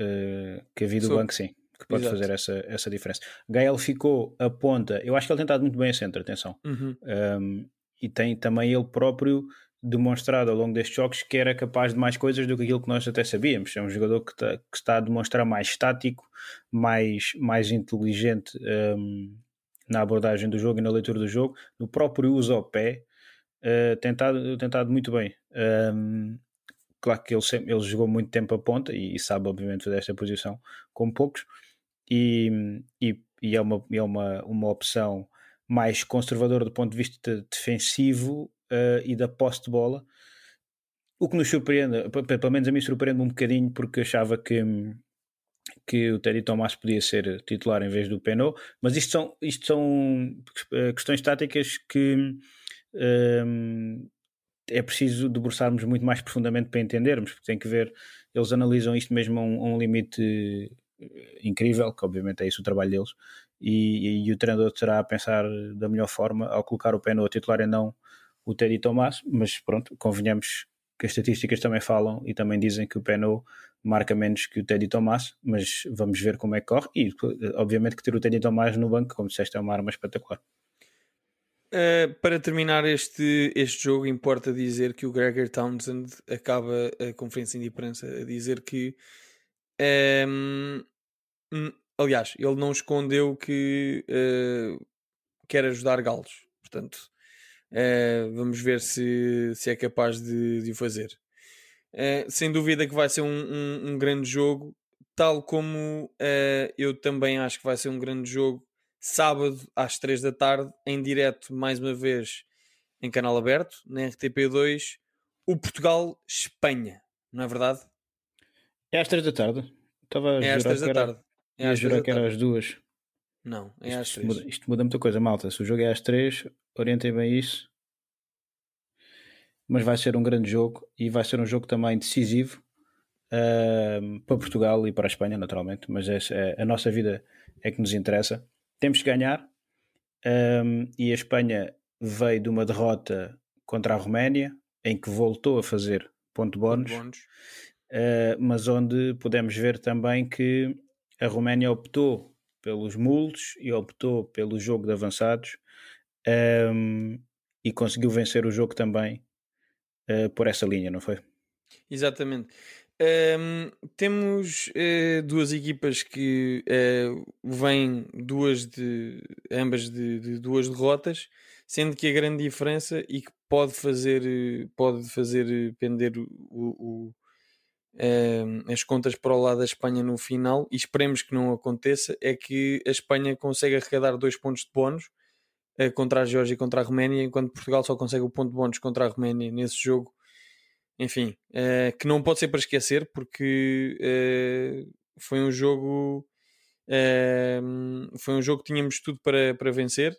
uh, que havia do Sou... banco, sim, que pode Exato. fazer essa, essa diferença. Gael ficou a ponta, eu acho que ele tem estado muito bem a centro, atenção, uhum. um, e tem também ele próprio demonstrado ao longo destes jogos que era capaz de mais coisas do que aquilo que nós até sabíamos. É um jogador que, está, que está a demonstrar mais estático, mais, mais inteligente um, na abordagem do jogo e na leitura do jogo, no próprio uso ao pé, uh, tem, estado, tem estado muito bem. Um, claro que ele, sempre, ele jogou muito tempo a ponta e, e sabe, obviamente, fazer esta posição com poucos, e, e, e, é, uma, é uma, uma opção mais conservadora do ponto de vista defensivo uh, e da posse de bola. O que nos surpreende, pelo menos a mim surpreende um bocadinho, porque achava que, que o Teddy Thomas podia ser titular em vez do Penot, mas isto são, isto são eh, questões táticas que um, é preciso debruçarmos muito mais profundamente para entendermos, porque tem que ver, eles analisam isto mesmo a um, a um limite eh, incrível, que obviamente é isso o trabalho deles, e, e, o treinador terá a pensar da melhor forma ao colocar o pé no titular e não o Teddy Tomás, mas pronto, convenhamos que as estatísticas também falam e também dizem que o Peno marca menos que o Teddy Tomás, mas vamos ver como é que corre e obviamente que ter o Teddy Tomás no banco, como disseste, é uma arma espetacular. Uh, para terminar este, este jogo, importa dizer que o Gregor Townsend acaba a conferência de imprensa a dizer que, um, ehm, aliás, ele não escondeu que uh, quer ajudar Galos, portanto, uh, vamos ver se, se é capaz de, de o fazer. sem dúvida que vai ser um, um, um grande jogo, tal como eu também acho que vai ser um grande jogo sábado às 3 da tarde, em direto, mais uma vez, em canal aberto, na RTP2, o Portugal-Espanha, não é verdade? É às 3 da tarde. Estava a é às 3 da tarde. É às jurar que era às 2. Não, é isto, às 3. Muda, isto muda muita coisa, malta. Se o jogo é às 3, orientem bem isso. Mas vai ser um grande jogo e vai ser um jogo também decisivo uh, para Portugal e para a Espanha, naturalmente. Mas é, é, a nossa vida é que nos interessa temos que ganhar. Um, e a Espanha veio de uma derrota contra a Roménia, em que voltou a fazer ponto bónus, uh, mas onde podemos ver também que a Roménia optou pelos mulos e optou pelo jogo de avançados um, e conseguiu vencer o jogo também uh, por essa linha, não foi? Exatamente. Um, temos uh, duas equipas que uh, vêm duas de ambas de, de, duas derrotas, sendo que a grande diferença e que pode fazer pode fazer pender o, o, uh, as contas para o lado da Espanha no final e esperemos que não aconteça é que a Espanha consegue arrecadar dois pontos de bónus contra a Geórgia e contra a Roménia, enquanto Portugal só consegue o ponto de bónus contra a Roménia nesse jogo enfim, uh, que não pode ser para esquecer porque uh, foi um jogo uh, foi um jogo que tínhamos tudo para, para vencer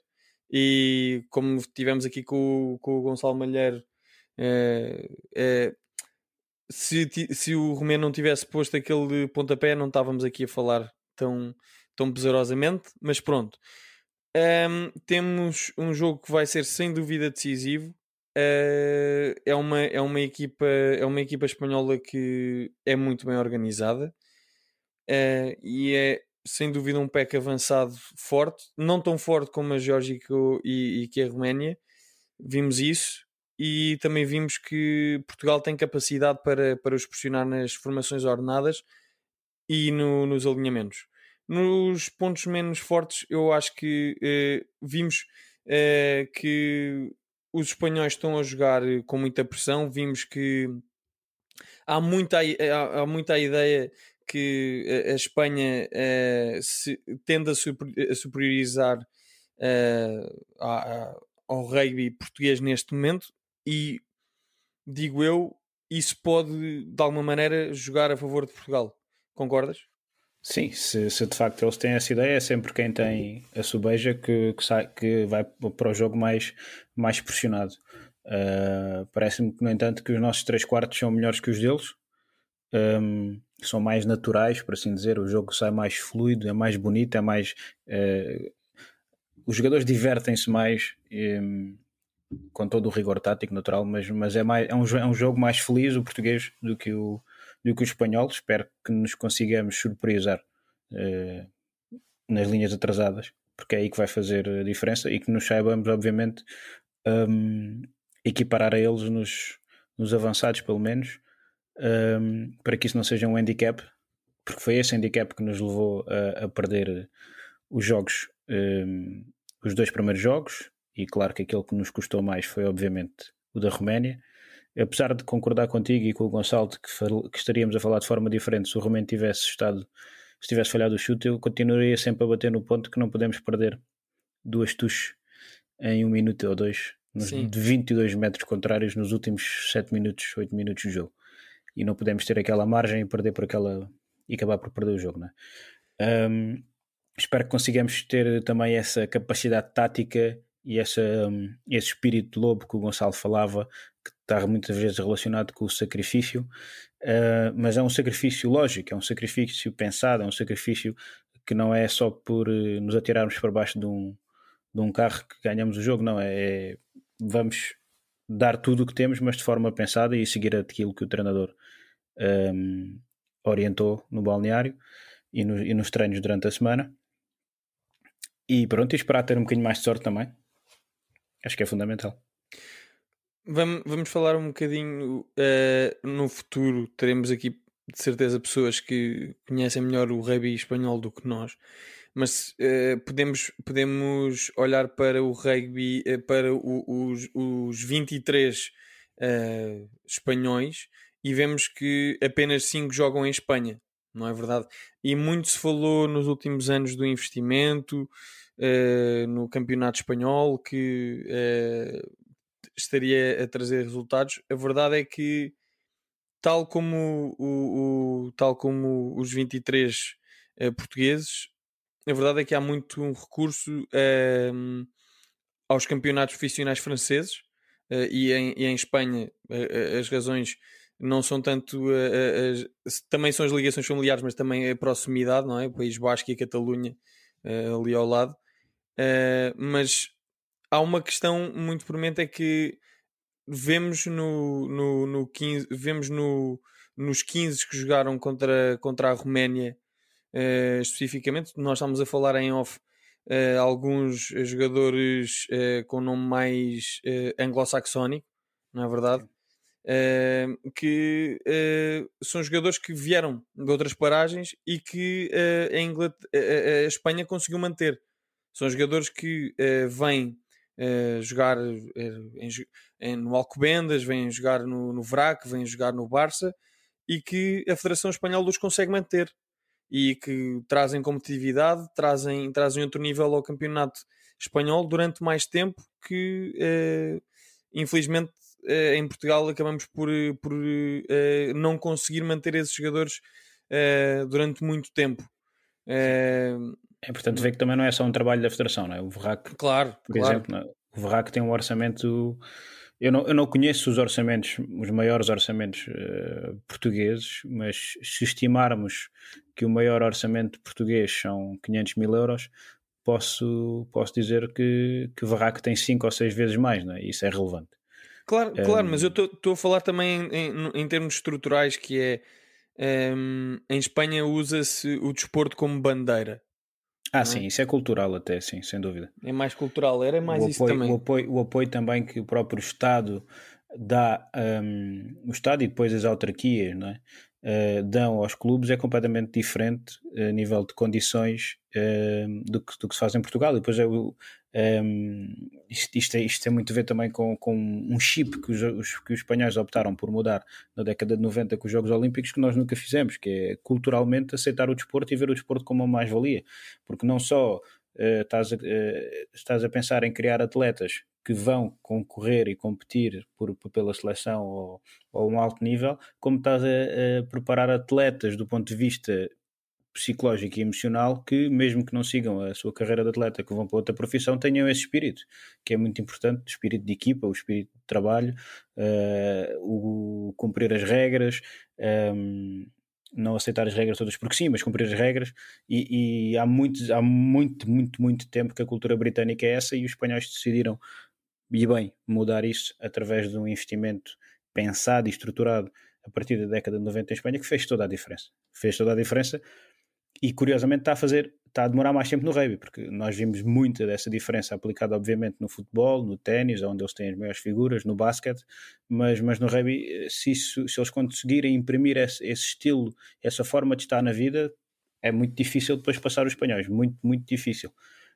e como tivemos aqui com, com o Gonçalo Malheiro se, se o Romero não tivesse posto aquele pontapé não estávamos aqui a falar tão, tão pesarosamente, mas pronto. Temos um jogo que vai ser sem dúvida decisivo Uh, é, uma, é, uma equipa, é uma equipa espanhola que é muito bem organizada uh, e é sem dúvida um pack avançado forte, não tão forte como a Geórgia e, e que a Roménia, vimos isso e também vimos que Portugal tem capacidade para, para os pressionar nas formações ordenadas e no, nos alinhamentos. Nos pontos menos fortes, eu acho que uh, vimos que os espanhóis estão a jogar eh, com muita pressão. Vimos que há muita, há, há muita ideia que a Espanha uh, se, tende a, super, a superiorizar uh, ao rugby português neste momento e digo eu, isso pode de alguma maneira jogar a favor de Portugal. Concordas? Sim, se, se, de facto eles têm essa ideia, é sempre quem tem a subeja que, que, sai, que vai para o jogo mais, mais pressionado. Uh, Parece-me que, no entanto, que os nossos 3 quartos são melhores que os deles, um, são mais naturais, por assim dizer. O jogo sai mais fluido, é mais bonito, é mais. Uh, os jogadores divertem-se mais. Um, com todo o rigor tático natural, mas, mas é, mais, é, um, é um jogo mais feliz o português do que o, do que o espanhol. Espero que nos consigamos surpreender uh, nas linhas atrasadas, porque é aí que vai fazer a diferença e que nos saibamos, obviamente, um, equiparar a eles nos, nos avançados, pelo menos, um, para que isso não seja um handicap, porque foi esse handicap que nos levou a, a perder os jogos, um, os dois primeiros jogos, e claro que aquele que nos custou mais foi, obviamente, o da Roménia. Apesar de concordar contigo e com o Gonçalo que, que estaríamos a falar de forma diferente se o Romeno tivesse estado, se tivesse falhado o chute, eu continuaria sempre a bater no ponto que não podemos perder duas tuches em um minuto ou dois, nos, de 22 metros contrários nos últimos 7 minutos, 8 minutos de jogo. E não podemos ter aquela margem e perder por aquela e acabar por perder o jogo, né? Um, espero que consigamos ter também essa capacidade tática e essa, um, esse espírito de lobo que o Gonçalo falava, que está muitas vezes relacionado com o sacrifício, uh, mas é um sacrifício lógico, é um sacrifício pensado, é um sacrifício que não é só por uh, nos atirarmos para baixo de um, de um carro que ganhamos o jogo, não, é, é vamos dar tudo o que temos, mas de forma pensada e seguir aquilo que o treinador um, orientou no balneário e, no, e nos treinos durante a semana. E pronto, e esperar ter um bocadinho mais de sorte também Acho que é fundamental. Vamos, vamos falar um bocadinho uh, no futuro. Teremos aqui de certeza pessoas que conhecem melhor o rugby espanhol do que nós, mas uh, podemos, podemos olhar para o rugby, uh, para o, os, os 23 uh, espanhóis e vemos que apenas 5 jogam em Espanha, não é verdade? E muito se falou nos últimos anos do investimento uh, no campeonato espanhol que uh, estaria a trazer resultados. A verdade é que, tal como, o, o tal como os 23 uh, eh, portugueses, a verdade é que há muito um recurso ehm, aos campeonatos profissionais franceses e em, e, em, Espanha as razões não são tanto também são as ligações familiares, mas também a proximidade, não é? O País Basco e a Catalunha ali ao lado. Uh, mas há uma questão muito premente é que vemos no, no, no 15, vemos no, nos 15 que jogaram contra, contra a Roménia uh, especificamente, nós estamos a falar em off uh, alguns jogadores com nome mais anglo-saxónico, não é verdade? que são jogadores que vieram de outras paragens e que a, Inglaterra, a Espanha conseguiu manter. São jogadores que uh, vêm uh, jogar uh, em, em, no Alcobendas, vêm jogar no, no VRAC, vêm jogar no Barça e que a Federação Espanhola os consegue manter e que trazem competitividade, trazem, trazem outro nível ao campeonato espanhol durante mais tempo que infelizmente em Portugal acabamos por, por não conseguir manter esses jogadores durante muito tempo. É importante ver que também não é só um trabalho da Federação, não é? O Verrac, claro, por claro. exemplo, é? o Verrac tem um orçamento. Eu não, eu não conheço os orçamentos, os maiores orçamentos uh, portugueses, mas se estimarmos que o maior orçamento português são 500 mil euros, posso, posso dizer que, que o Verrac tem 5 ou 6 vezes mais, não é? Isso é relevante. Claro, um, claro, mas eu estou a falar também em, em, em, termos estruturais, que é um, em Espanha usa-se o desporto como bandeira. Ah, é? sim, isso é cultural até, sim, sem dúvida. É mais cultural, era mais o isso apoio, também. O apoio, o apoio também que o próprio Estado dá, um, o Estado e depois as autarquias, não é? Uh, dão aos clubes é completamente diferente a nível de condições uh, do, que, do que se faz em Portugal. E depois é o, um, isto, isto, é, isto tem muito a ver também com, com um chip que os, os, que os espanhóis optaram por mudar na década de 90 com os Jogos Olímpicos que nós nunca fizemos, que é culturalmente aceitar o desporto e ver o desporto como uma mais-valia. Porque não só uh, estás, a, uh, estás a pensar em criar atletas que vão concorrer e competir por, por pela seleção ou, ou um alto nível, como estás a, a preparar atletas do ponto de vista psicológico e emocional que, mesmo que não sigam a sua carreira de atleta, que vão para outra profissão, tenham esse espírito, que é muito importante, o espírito de equipa, o espírito de trabalho, uh, o cumprir as regras, um, ehm, não aceitar as regras todas porque sim, mas cumprir as regras, e, e há, muito, há muito, muito, muito tempo que a cultura britânica é essa e os espanhóis decidiram, e bem, mudar isso através de um investimento pensado e estruturado a partir da década de 90 em Espanha, que fez toda a diferença. Fez toda a diferença e curiosamente está a fazer, está a demorar mais tempo no rugby, porque nós vimos muita dessa diferença aplicada, obviamente, no futebol, no ténis, onde eles têm as maiores figuras, no basquete, mas, mas no rugby, se, isso, se eles conseguirem imprimir esse, esse estilo, essa forma de estar na vida, é muito difícil depois passar os espanhóis, muito, muito difícil.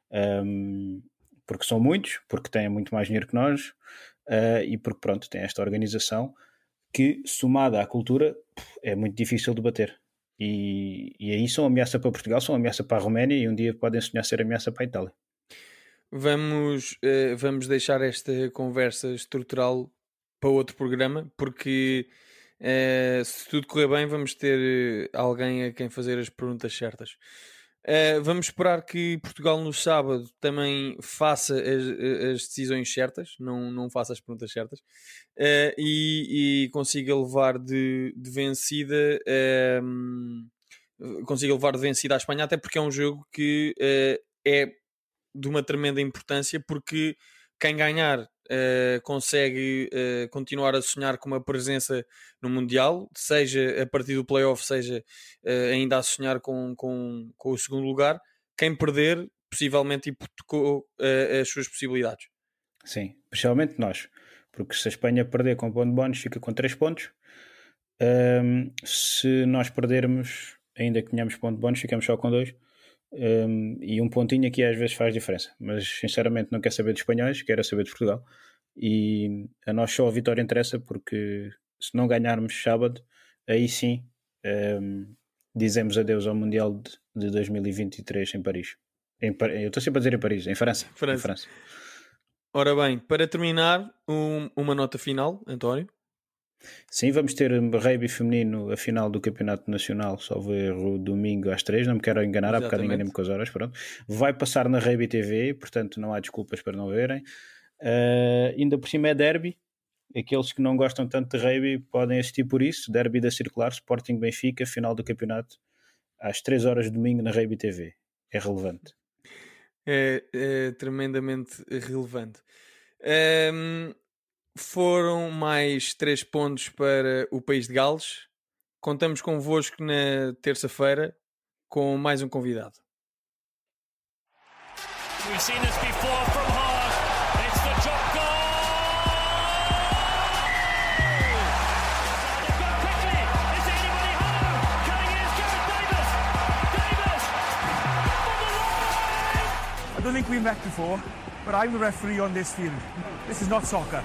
Um, porque são muitos, porque têm muito mais dinheiro que nós uh, e porque, pronto, têm esta organização que, somada à cultura, é muito difícil de bater. E, e aí são ameaça para Portugal, são ameaça para a Roménia e um dia podem sonhar ser ameaça para a Itália. Vamos, uh, vamos deixar esta conversa estrutural para outro programa, porque uh, se tudo correr bem, vamos ter alguém a quem fazer as perguntas certas. Uh, vamos esperar que Portugal no sábado também faça as, as decisões certas, não, não faça as perguntas certas, uh, e, e, consiga levar de, de vencida. Uh, consiga levar de vencida a Espanha, até porque é um jogo que eh, é de uma tremenda importância, porque quem ganhar uh, consegue uh, continuar a sonhar com uma presença no Mundial, seja a partir do playoff, seja uh, ainda a sonhar com, com, com o segundo lugar. Quem perder, possivelmente hipotecou as suas possibilidades. Sim, principalmente nós, porque se a Espanha perder com ponto bónus, fica com 3 pontos. Um, se nós perdermos, ainda que tenhamos ponto bónus, ficamos só com 2 um, e um pontinho aqui às vezes faz diferença, mas sinceramente não quero saber de espanhóis, quero saber de Portugal. E a nós só a vitória interessa porque se não ganharmos sábado, aí sim um, dizemos adeus ao Mundial de, de 2023 em Paris. Em, eu estou sempre a dizer em Paris, em França. França. Em França. Ora bem, para terminar, um, uma nota final, António. Sim, vamos ter rugby feminino a final do Campeonato Nacional, salvo erro, domingo às três. Não me quero enganar, há bocado enganei-me com as horas. Pronto. Vai passar na Rugby TV, portanto não há desculpas para não verem. Uh, ainda por cima é derby. Aqueles que não gostam tanto de rugby podem assistir por isso. Derby da Circular, Sporting Benfica, final do campeonato às 3 horas de domingo na Rugby TV. É relevante. É, é tremendamente relevante. Um, foram mais 3 pontos para o País de Gales. Contamos convosco na terça-feira com mais um convidado. We've seen this before from Hard. It's the drop goal. They've gone quickly. Is there anybody home? Coming in is Gareth Davis. Davis for the line. I don't think we've met before, but I'm the referee on this field. This is not soccer.